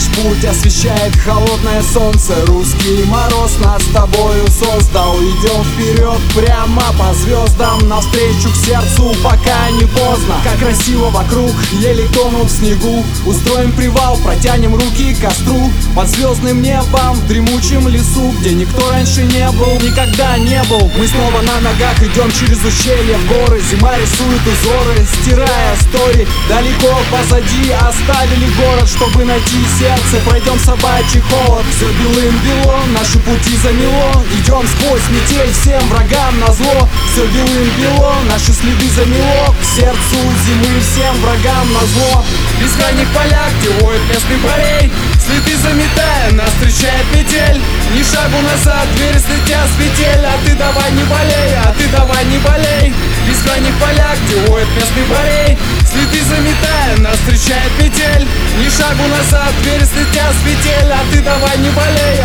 Flash освещает холодное солнце. Русский мороз нас с тобою создал. Идем вперед прямо по звездам. Навстречу к сердцу, пока не поздно. Как красиво вокруг, еле тонут в снегу. Устроим привал, протянем руки к костру. Под звездным небом, в дремучем лесу Где никто раньше не был, никогда не был. Мы снова на ногах идем через ущелье в горы. Зима рисует узоры, стирая стори Далеко позади оставили город, чтобы найти сердце Пройдем собачий холод, все белым-бело Наши пути замело, идем сквозь метель Всем врагам на зло, все белым-бело Наши следы замело, к сердцу зимы Всем врагам на зло. В бескрайних полях, где воет местный парей Следы заметая, нас встречает метель. Ни шагу назад, двери слетят с петель. А ты давай не болей, а ты давай не болей. В бескрайних полях, где воет местный парей Следы заметая, нас встречает метель. Ни шагу назад, двери слетят с петель А ты давай не болей,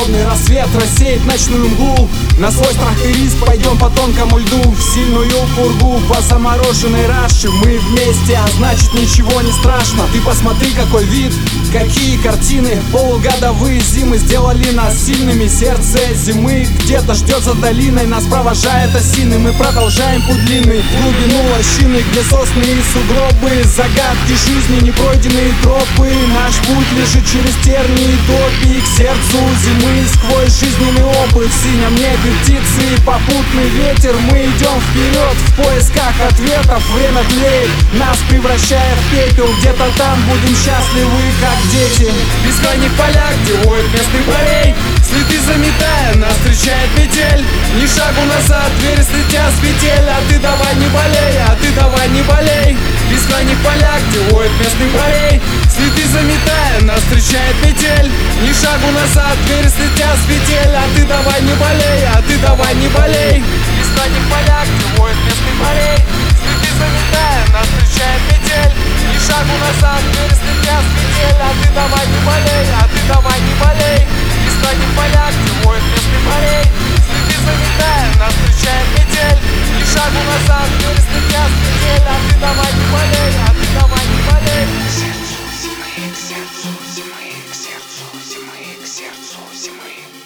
Холодный рассвет рассеет ночную мглу. На свой страх и риск пойдем по тонкому льду. В сильную пургу, по замороженной раше. Мы вместе, а значит ничего не страшно. Ты посмотри какой вид, какие картины. Полугодовые зимы сделали нас сильными. Сердце зимы где-то ждет за долиной. Нас провожает осины, мы продолжаем путь длинный глубину лощины, где сосны и сугробы Загадки жизни, непройденные тропы. Наш путь лежит через тернии топи. К сердцу зимы сквозь жизненный опыт В синем небе птицы попутный ветер. Мы идем вперед в поисках ответов. Время тлеет, нас превращая в пепел. Где-то там будем счастливы, как дети из дальних полях, где воет местный парень. Следы заметая, нас встречает метель. Ни шагу назад, двери слетят с петель. А ты давай не болей, а ты давай не болей. Из дальних полях, где воет местный парень. Следы заметая, нас встречает метель. Ни шагу назад, двери слетят с петель. А ты давай не болей, а ты давай не болей. Из дальних полях, где воет местный парень. Следы заметая, нас встречает метель. Ни шагу назад, болей, а ты давай не болей. Весна не в полях, зимой вместо полей Следи за нас встречает метель. Ни шагу назад, не листыня с А ты давай не болей, а ты давай не болей. Сердцу зимы, к сердцу зимы, к сердцу зимы, к сердцу. зимы